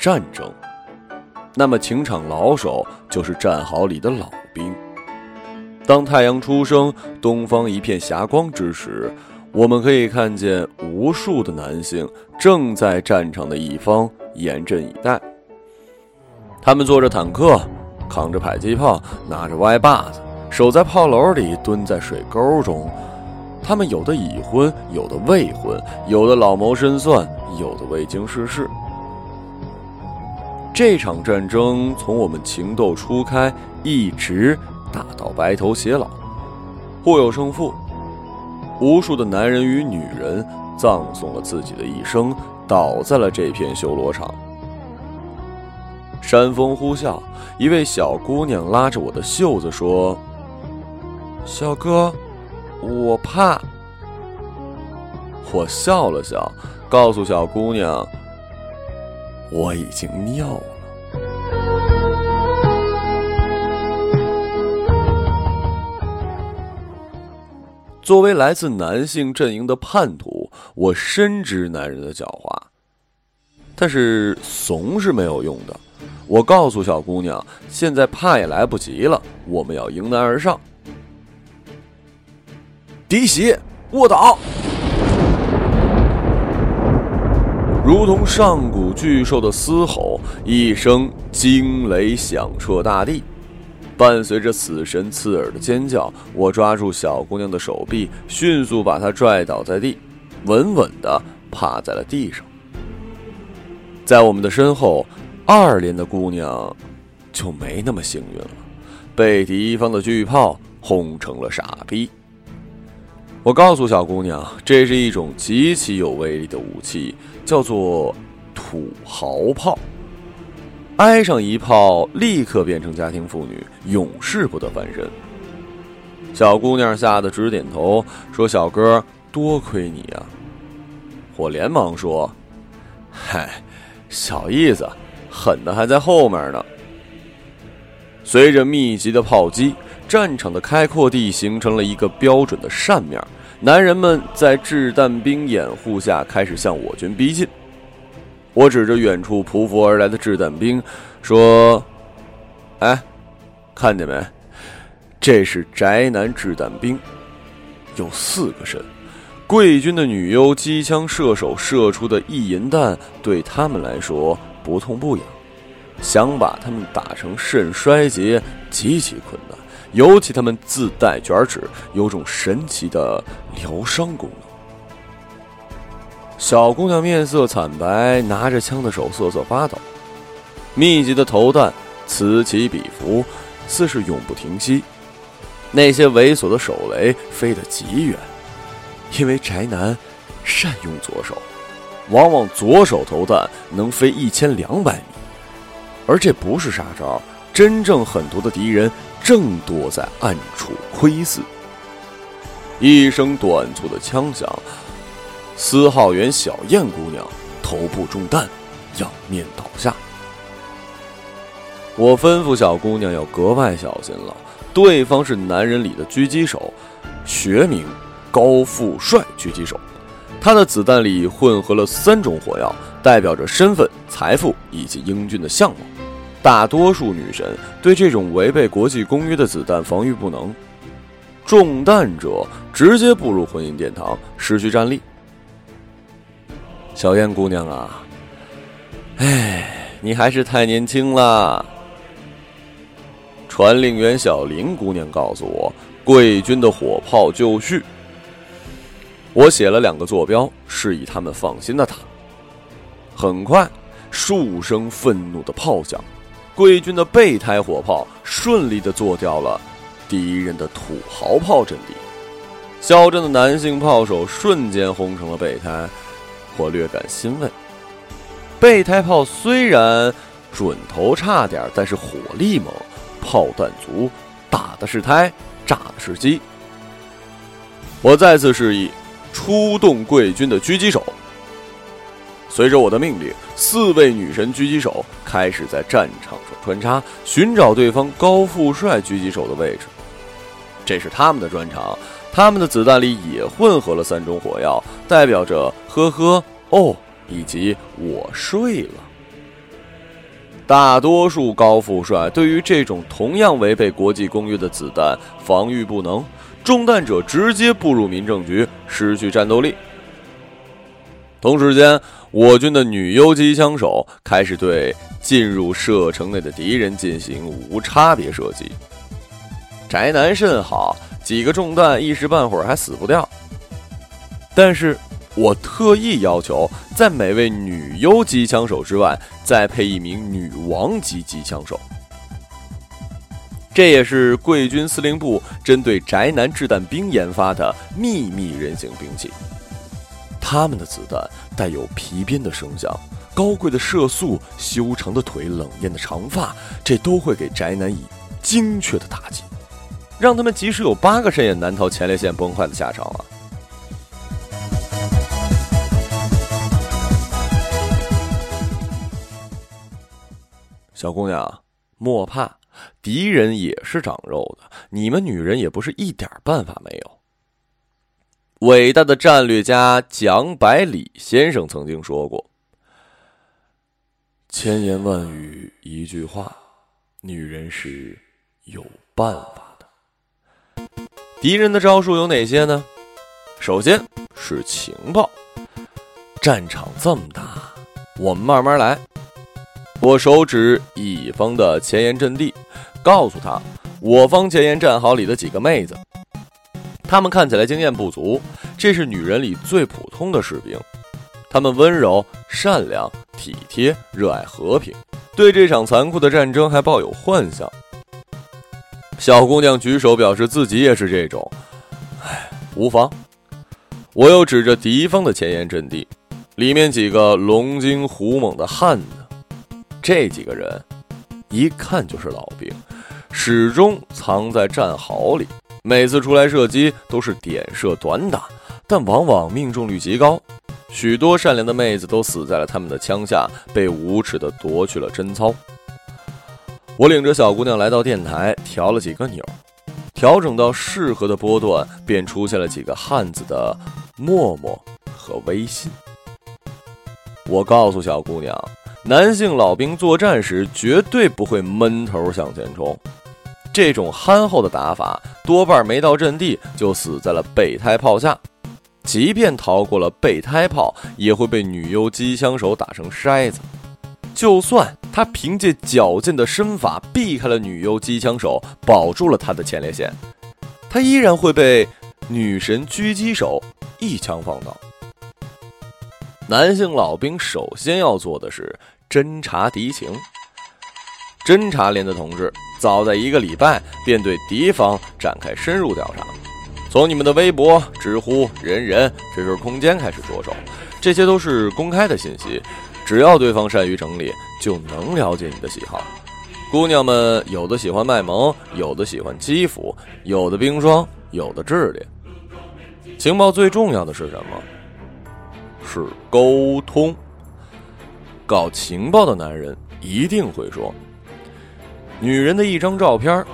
战争，那么情场老手就是战壕里的老兵。当太阳初升，东方一片霞光之时，我们可以看见无数的男性正在战场的一方严阵以待。他们坐着坦克，扛着迫击炮，拿着歪把子，守在炮楼里，蹲在水沟中。他们有的已婚，有的未婚，有的老谋深算，有的未经世事。这场战争从我们情窦初开，一直打到白头偕老，互有胜负。无数的男人与女人葬送了自己的一生，倒在了这片修罗场。山风呼啸，一位小姑娘拉着我的袖子说：“小哥。”我怕。我笑了笑，告诉小姑娘：“我已经尿了。”作为来自男性阵营的叛徒，我深知男人的狡猾，但是怂是没有用的。我告诉小姑娘：“现在怕也来不及了，我们要迎难而上。”敌袭，卧倒！如同上古巨兽的嘶吼，一声惊雷响彻大地，伴随着死神刺耳的尖叫，我抓住小姑娘的手臂，迅速把她拽倒在地，稳稳的趴在了地上。在我们的身后，二连的姑娘就没那么幸运了，被敌方的巨炮轰成了傻逼。我告诉小姑娘，这是一种极其有威力的武器，叫做土豪炮。挨上一炮，立刻变成家庭妇女，永世不得翻身。小姑娘吓得直点头，说：“小哥，多亏你啊！”我连忙说：“嗨，小意思，狠的还在后面呢。”随着密集的炮击。战场的开阔地形成了一个标准的扇面，男人们在掷弹兵掩护下开始向我军逼近。我指着远处匍匐而来的掷弹兵，说：“哎，看见没？这是宅男掷弹兵，有四个肾。贵军的女优机枪射手射出的意淫弹，对他们来说不痛不痒，想把他们打成肾衰竭极其困难。”尤其他们自带卷纸，有种神奇的疗伤功能。小姑娘面色惨白，拿着枪的手瑟瑟发抖。密集的投弹此起彼伏，似是永不停息。那些猥琐的手雷飞得极远，因为宅男善用左手，往往左手投弹能飞一千两百米，而这不是杀招。真正狠毒的敌人。正躲在暗处窥伺。一声短促的枪响，司号员小燕姑娘头部中弹，仰面倒下。我吩咐小姑娘要格外小心了，对方是男人里的狙击手，学名高富帅狙击手。他的子弹里混合了三种火药，代表着身份、财富以及英俊的相貌。大多数女神对这种违背国际公约的子弹防御不能，中弹者直接步入婚姻殿堂，失去战力。小燕姑娘啊，哎，你还是太年轻了。传令员小林姑娘告诉我，贵军的火炮就绪。我写了两个坐标，示意他们放心的打。很快，数声愤怒的炮响。贵军的备胎火炮顺利的做掉了敌人的土豪炮阵地，嚣张的男性炮手瞬间轰成了备胎，我略感欣慰。备胎炮虽然准头差点，但是火力猛，炮弹足，打的是胎，炸的是机。我再次示意出动贵军的狙击手。随着我的命令，四位女神狙击手开始在战场上穿插，寻找对方高富帅狙击手的位置。这是他们的专长，他们的子弹里也混合了三种火药，代表着呵呵哦以及我睡了。大多数高富帅对于这种同样违背国际公约的子弹防御不能，中弹者直接步入民政局，失去战斗力。同时间，我军的女优机枪手开始对进入射程内的敌人进行无差别射击。宅男甚好，几个中弹一时半会儿还死不掉。但是。我特意要求，在每位女优机枪手之外，再配一名女王级机枪手。这也是贵军司令部针对宅男掷弹兵研发的秘密人形兵器。他们的子弹带有皮鞭的声响，高贵的射速，修长的腿，冷艳的长发，这都会给宅男以精确的打击，让他们即使有八个肾也难逃前列腺崩坏的下场啊！小姑娘，莫怕，敌人也是长肉的，你们女人也不是一点办法没有。伟大的战略家蒋百里先生曾经说过：“千言万语一句话，女人是有办法。”敌人的招数有哪些呢？首先是情报，战场这么大，我们慢慢来。我手指乙方的前沿阵地，告诉他我方前沿战壕里的几个妹子，她们看起来经验不足，这是女人里最普通的士兵，她们温柔、善良、体贴，热爱和平，对这场残酷的战争还抱有幻想。小姑娘举手表示自己也是这种，唉，无妨。我又指着敌方的前沿阵地，里面几个龙精虎猛的汉子。这几个人一看就是老兵，始终藏在战壕里。每次出来射击都是点射短打，但往往命中率极高。许多善良的妹子都死在了他们的枪下，被无耻地夺去了贞操。我领着小姑娘来到电台，调了几个钮，调整到适合的波段，便出现了几个汉子的陌陌和微信。我告诉小姑娘。男性老兵作战时绝对不会闷头向前冲，这种憨厚的打法多半没到阵地就死在了备胎炮下。即便逃过了备胎炮，也会被女优机枪手打成筛子。就算他凭借矫健的身法避开了女优机枪手，保住了他的前列腺，他依然会被女神狙击手一枪放倒。男性老兵首先要做的是侦察敌情。侦察连的同志早在一个礼拜便对敌方展开深入调查，从你们的微博、知乎、人人、知识空间开始着手，这些都是公开的信息。只要对方善于整理，就能了解你的喜好。姑娘们有的喜欢卖萌，有的喜欢欺负，有的冰霜，有的炽烈。情报最重要的是什么？是沟通。搞情报的男人一定会说：“女人的一张照片，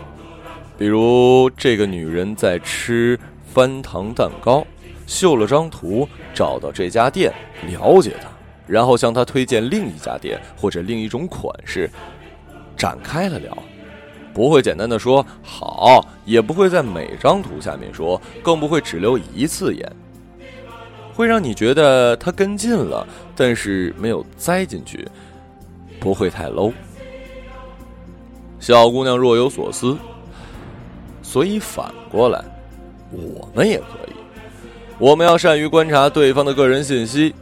比如这个女人在吃翻糖蛋糕，秀了张图，找到这家店，了解她，然后向他推荐另一家店或者另一种款式，展开了聊。不会简单的说好，也不会在每张图下面说，更不会只留一次眼。”会让你觉得他跟进了，但是没有栽进去，不会太 low。小姑娘若有所思，所以反过来，我们也可以。我们要善于观察对方的个人信息。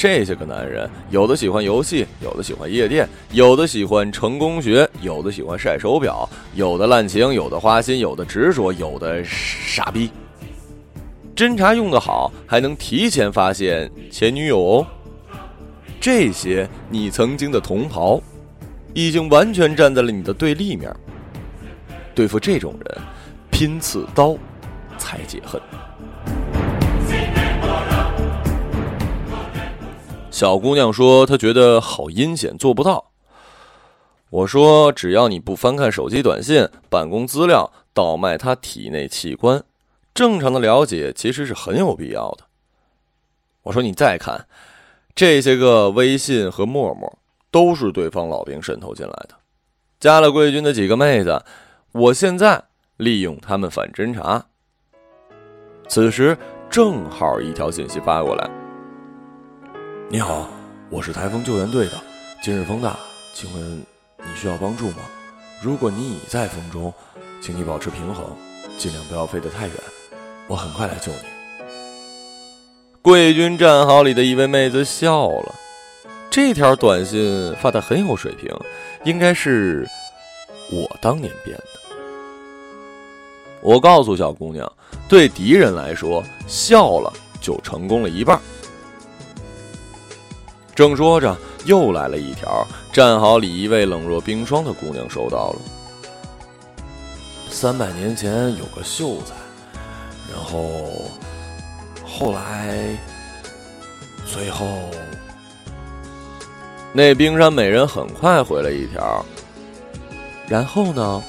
这些个男人，有的喜欢游戏，有的喜欢夜店，有的喜欢成功学，有的喜欢晒手表，有的滥情，有的花心，有的执着，有的傻逼。侦查用的好，还能提前发现前女友哦。这些你曾经的同袍，已经完全站在了你的对立面。对付这种人，拼刺刀才解恨。小姑娘说：“她觉得好阴险，做不到。”我说：“只要你不翻看手机短信、办公资料，倒卖他体内器官。”正常的了解其实是很有必要的。我说你再看，这些个微信和陌陌都是对方老兵渗透进来的，加了贵军的几个妹子。我现在利用他们反侦查。此时正好一条信息发过来：“你好，我是台风救援队的。今日风大，请问你需要帮助吗？如果你已在风中，请你保持平衡，尽量不要飞得太远。我很快来救你。”贵军战壕里的一位妹子笑了，这条短信发的很有水平，应该是我当年编的。我告诉小姑娘，对敌人来说，笑了就成功了一半。正说着，又来了一条，战壕里一位冷若冰霜的姑娘收到了。三百年前有个秀才，然后后来，最后，那冰山美人很快回了一条。然后呢？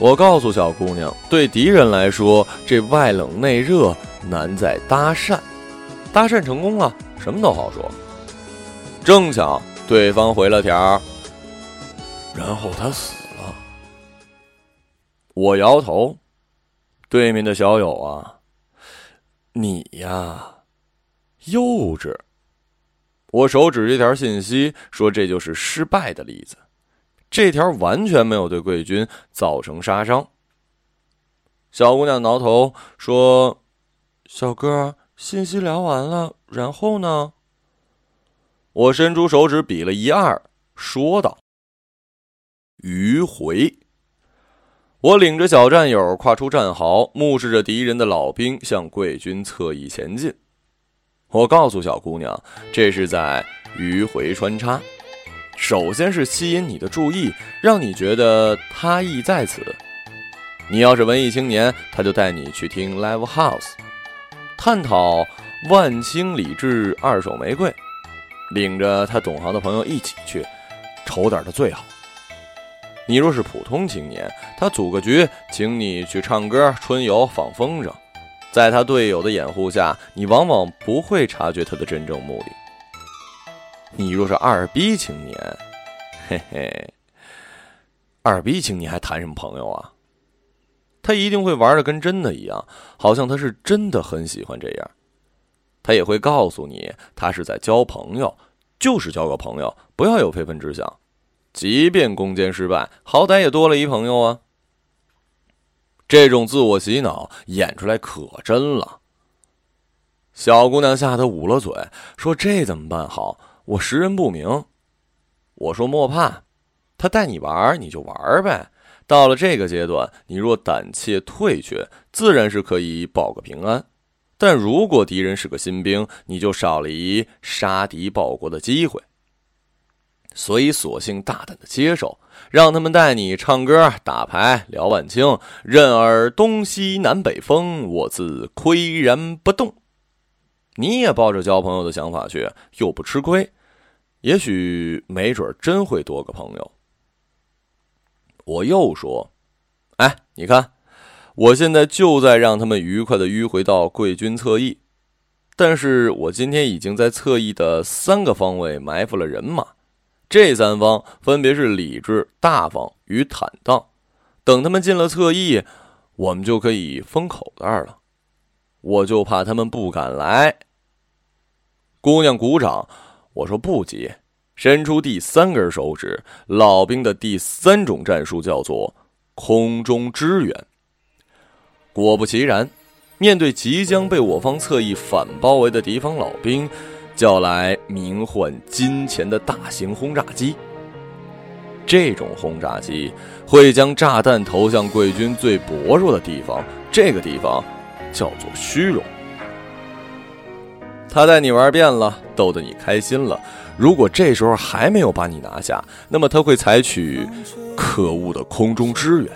我告诉小姑娘，对敌人来说，这外冷内热难在搭讪，搭讪成功了，什么都好说。正巧对方回了条，然后他死了。我摇头，对面的小友啊，你呀，幼稚。我手指这条信息，说这就是失败的例子。这条完全没有对贵军造成杀伤。小姑娘挠头说：“小哥，信息聊完了，然后呢？”我伸出手指比了一二，说道：“迂回。”我领着小战友跨出战壕，目视着敌人的老兵向贵军侧翼前进。我告诉小姑娘：“这是在迂回穿插。”首先是吸引你的注意，让你觉得他意在此。你要是文艺青年，他就带你去听 live house，探讨万青理智二手玫瑰，领着他懂行的朋友一起去，丑点的最好。你若是普通青年，他组个局，请你去唱歌、春游、放风筝，在他队友的掩护下，你往往不会察觉他的真正目的。你若是二逼青年，嘿嘿，二逼青年还谈什么朋友啊？他一定会玩的跟真的一样，好像他是真的很喜欢这样。他也会告诉你，他是在交朋友，就是交个朋友，不要有非分之想。即便攻坚失败，好歹也多了一朋友啊。这种自我洗脑演出来可真了。小姑娘吓得捂了嘴，说：“这怎么办好？”我识人不明，我说莫怕，他带你玩你就玩呗。到了这个阶段，你若胆怯退却，自然是可以保个平安。但如果敌人是个新兵，你就少了一杀敌报国的机会。所以索性大胆的接受，让他们带你唱歌、打牌、聊晚清，任尔东西南北风，我自岿然不动。你也抱着交朋友的想法去，又不吃亏。也许没准真会多个朋友。我又说：“哎，你看，我现在就在让他们愉快的迂回到贵军侧翼，但是我今天已经在侧翼的三个方位埋伏了人马，这三方分别是理智、大方与坦荡。等他们进了侧翼，我们就可以封口袋了。我就怕他们不敢来。”姑娘鼓掌。我说不急，伸出第三根手指。老兵的第三种战术叫做空中支援。果不其然，面对即将被我方侧翼反包围的敌方老兵，叫来名唤金钱的大型轰炸机。这种轰炸机会将炸弹投向贵军最薄弱的地方，这个地方叫做虚荣。他带你玩遍了，逗得你开心了。如果这时候还没有把你拿下，那么他会采取可恶的空中支援。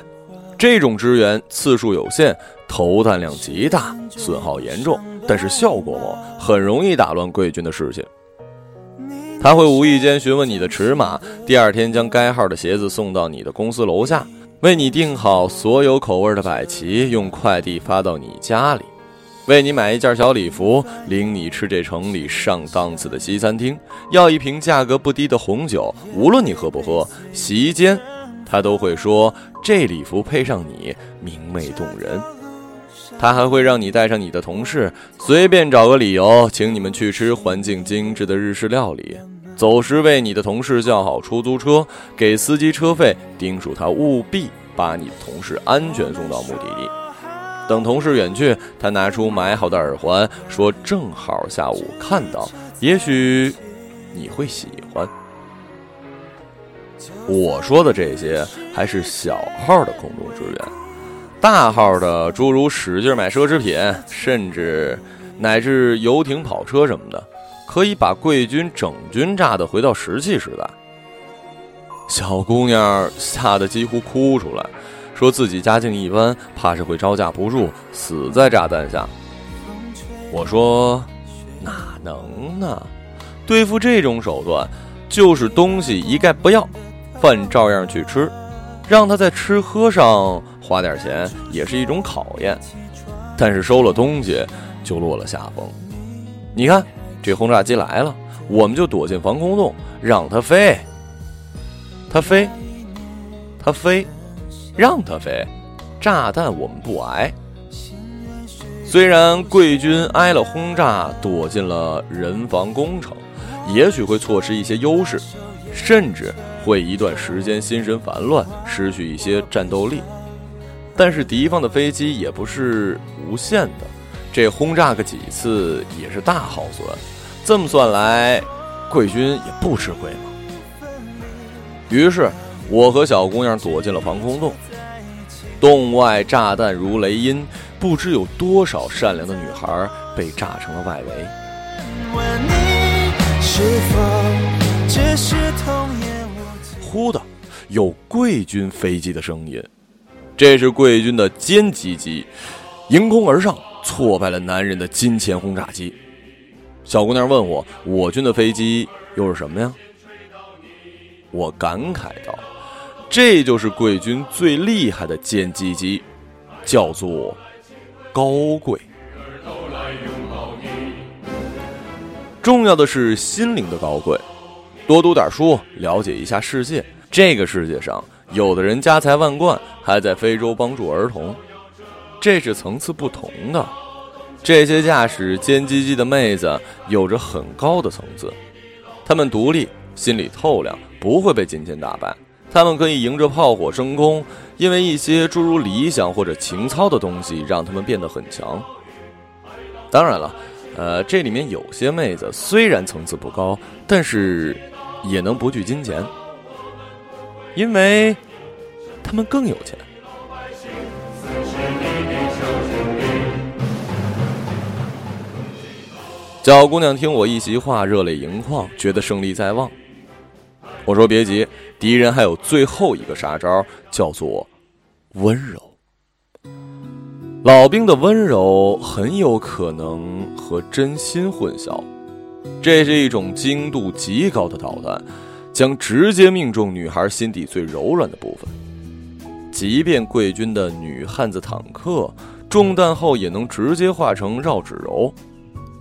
这种支援次数有限，投弹量极大，损耗严重，但是效果猛，很容易打乱贵军的士气。他会无意间询问你的尺码，第二天将该号的鞋子送到你的公司楼下，为你订好所有口味的百奇，用快递发到你家里。为你买一件小礼服，领你吃这城里上档次的西餐厅，要一瓶价格不低的红酒，无论你喝不喝，席间他都会说这礼服配上你明媚动人。他还会让你带上你的同事，随便找个理由请你们去吃环境精致的日式料理。走时为你的同事叫好出租车，给司机车费，叮嘱他务必把你的同事安全送到目的地。等同事远去，他拿出买好的耳环，说：“正好下午看到，也许你会喜欢。”我说的这些还是小号的空中支援，大号的诸如使劲买奢侈品，甚至乃至游艇、跑车什么的。可以把贵军整军炸的回到石器时代。小姑娘吓得几乎哭出来，说自己家境一般，怕是会招架不住，死在炸弹下。我说哪能呢？对付这种手段，就是东西一概不要，饭照样去吃，让他在吃喝上花点钱也是一种考验。但是收了东西就落了下风。你看。这轰炸机来了，我们就躲进防空洞，让它飞。它飞，它飞，让它飞。炸弹我们不挨。虽然贵军挨了轰炸，躲进了人防工程，也许会错失一些优势，甚至会一段时间心神烦乱，失去一些战斗力。但是敌方的飞机也不是无限的。这轰炸个几次也是大耗损，这么算来，贵军也不吃亏嘛。于是，我和小姑娘躲进了防空洞。洞外炸弹如雷音，不知有多少善良的女孩被炸成了外围。忽的，有贵军飞机的声音，这是贵军的歼击机，迎空而上。挫败了男人的金钱轰炸机。小姑娘问我：“我军的飞机又是什么呀？”我感慨道：“这就是贵军最厉害的歼击机，叫做高贵。重要的是心灵的高贵。多读点书，了解一下世界。这个世界上，有的人家财万贯，还在非洲帮助儿童。”这是层次不同的，这些驾驶歼击机的妹子有着很高的层次，她们独立，心里透亮，不会被金钱打败。他们可以迎着炮火升空，因为一些诸如理想或者情操的东西让他们变得很强。当然了，呃，这里面有些妹子虽然层次不高，但是也能不惧金钱，因为他们更有钱。小姑娘听我一席话，热泪盈眶，觉得胜利在望。我说：“别急，敌人还有最后一个杀招，叫做温柔。老兵的温柔很有可能和真心混淆，这是一种精度极高的导弹，将直接命中女孩心底最柔软的部分。即便贵军的女汉子坦克中弹后，也能直接化成绕指柔。”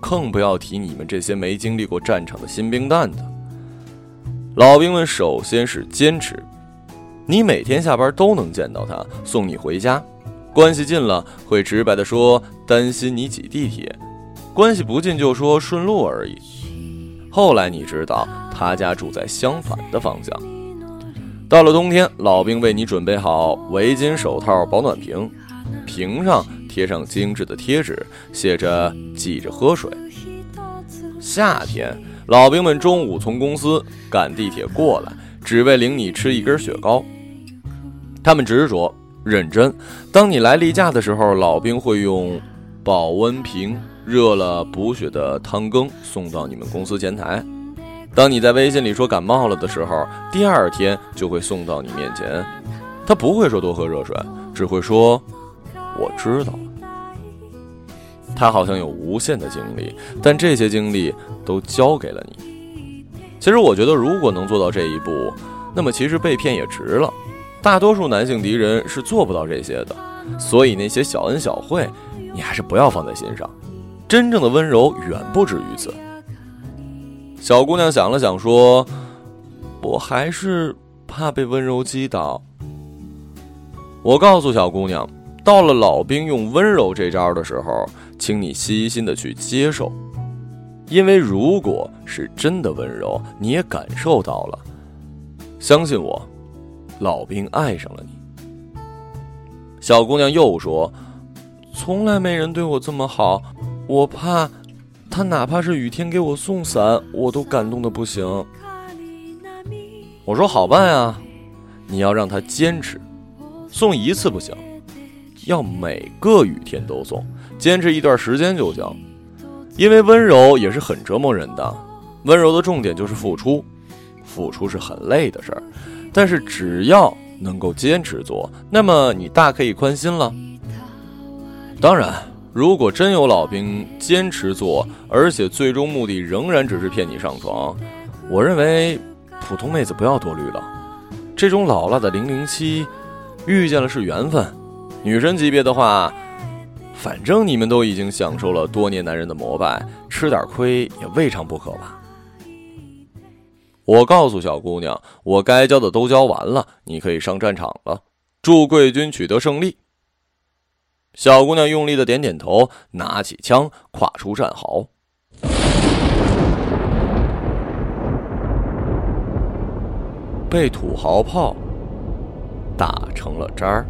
更不要提你们这些没经历过战场的新兵蛋子。老兵们首先是坚持，你每天下班都能见到他送你回家，关系近了会直白的说担心你挤地铁，关系不近就说顺路而已。后来你知道他家住在相反的方向。到了冬天，老兵为你准备好围巾、手套、保暖瓶，瓶上。贴上精致的贴纸，写着“记着喝水”。夏天，老兵们中午从公司赶地铁过来，只为领你吃一根雪糕。他们执着认真。当你来例假的时候，老兵会用保温瓶热了补血的汤羹送到你们公司前台。当你在微信里说感冒了的时候，第二天就会送到你面前。他不会说多喝热水，只会说。我知道，他好像有无限的精力，但这些精力都交给了你。其实我觉得，如果能做到这一步，那么其实被骗也值了。大多数男性敌人是做不到这些的，所以那些小恩小惠，你还是不要放在心上。真正的温柔远不止于此。小姑娘想了想，说：“我还是怕被温柔击倒。”我告诉小姑娘，到了老兵用温柔这招的时候，请你细心的去接受，因为如果是真的温柔，你也感受到了，相信我，老兵爱上了你。小姑娘又说：“从来没人对我这么好，我怕他哪怕是雨天给我送伞，我都感动的不行。”我说：“好办啊，你要让他坚持，送一次不行，要每个雨天都送，坚持一段时间就行。因为温柔也是很折磨人的，温柔的重点就是付出，付出是很累的事儿，但是只要……”能够坚持做，那么你大可以宽心了。当然，如果真有老兵坚持做，而且最终目的仍然只是骗你上床，我认为普通妹子不要多虑了。这种老辣的零零七，遇见了是缘分。女神级别的话，反正你们都已经享受了多年男人的膜拜，吃点亏也未尝不可吧。我告诉小姑娘，我该交的都交完了，你可以上战场了。祝贵军取得胜利。小姑娘用力的点点头，拿起枪，跨出战壕，被土豪炮打成了渣儿。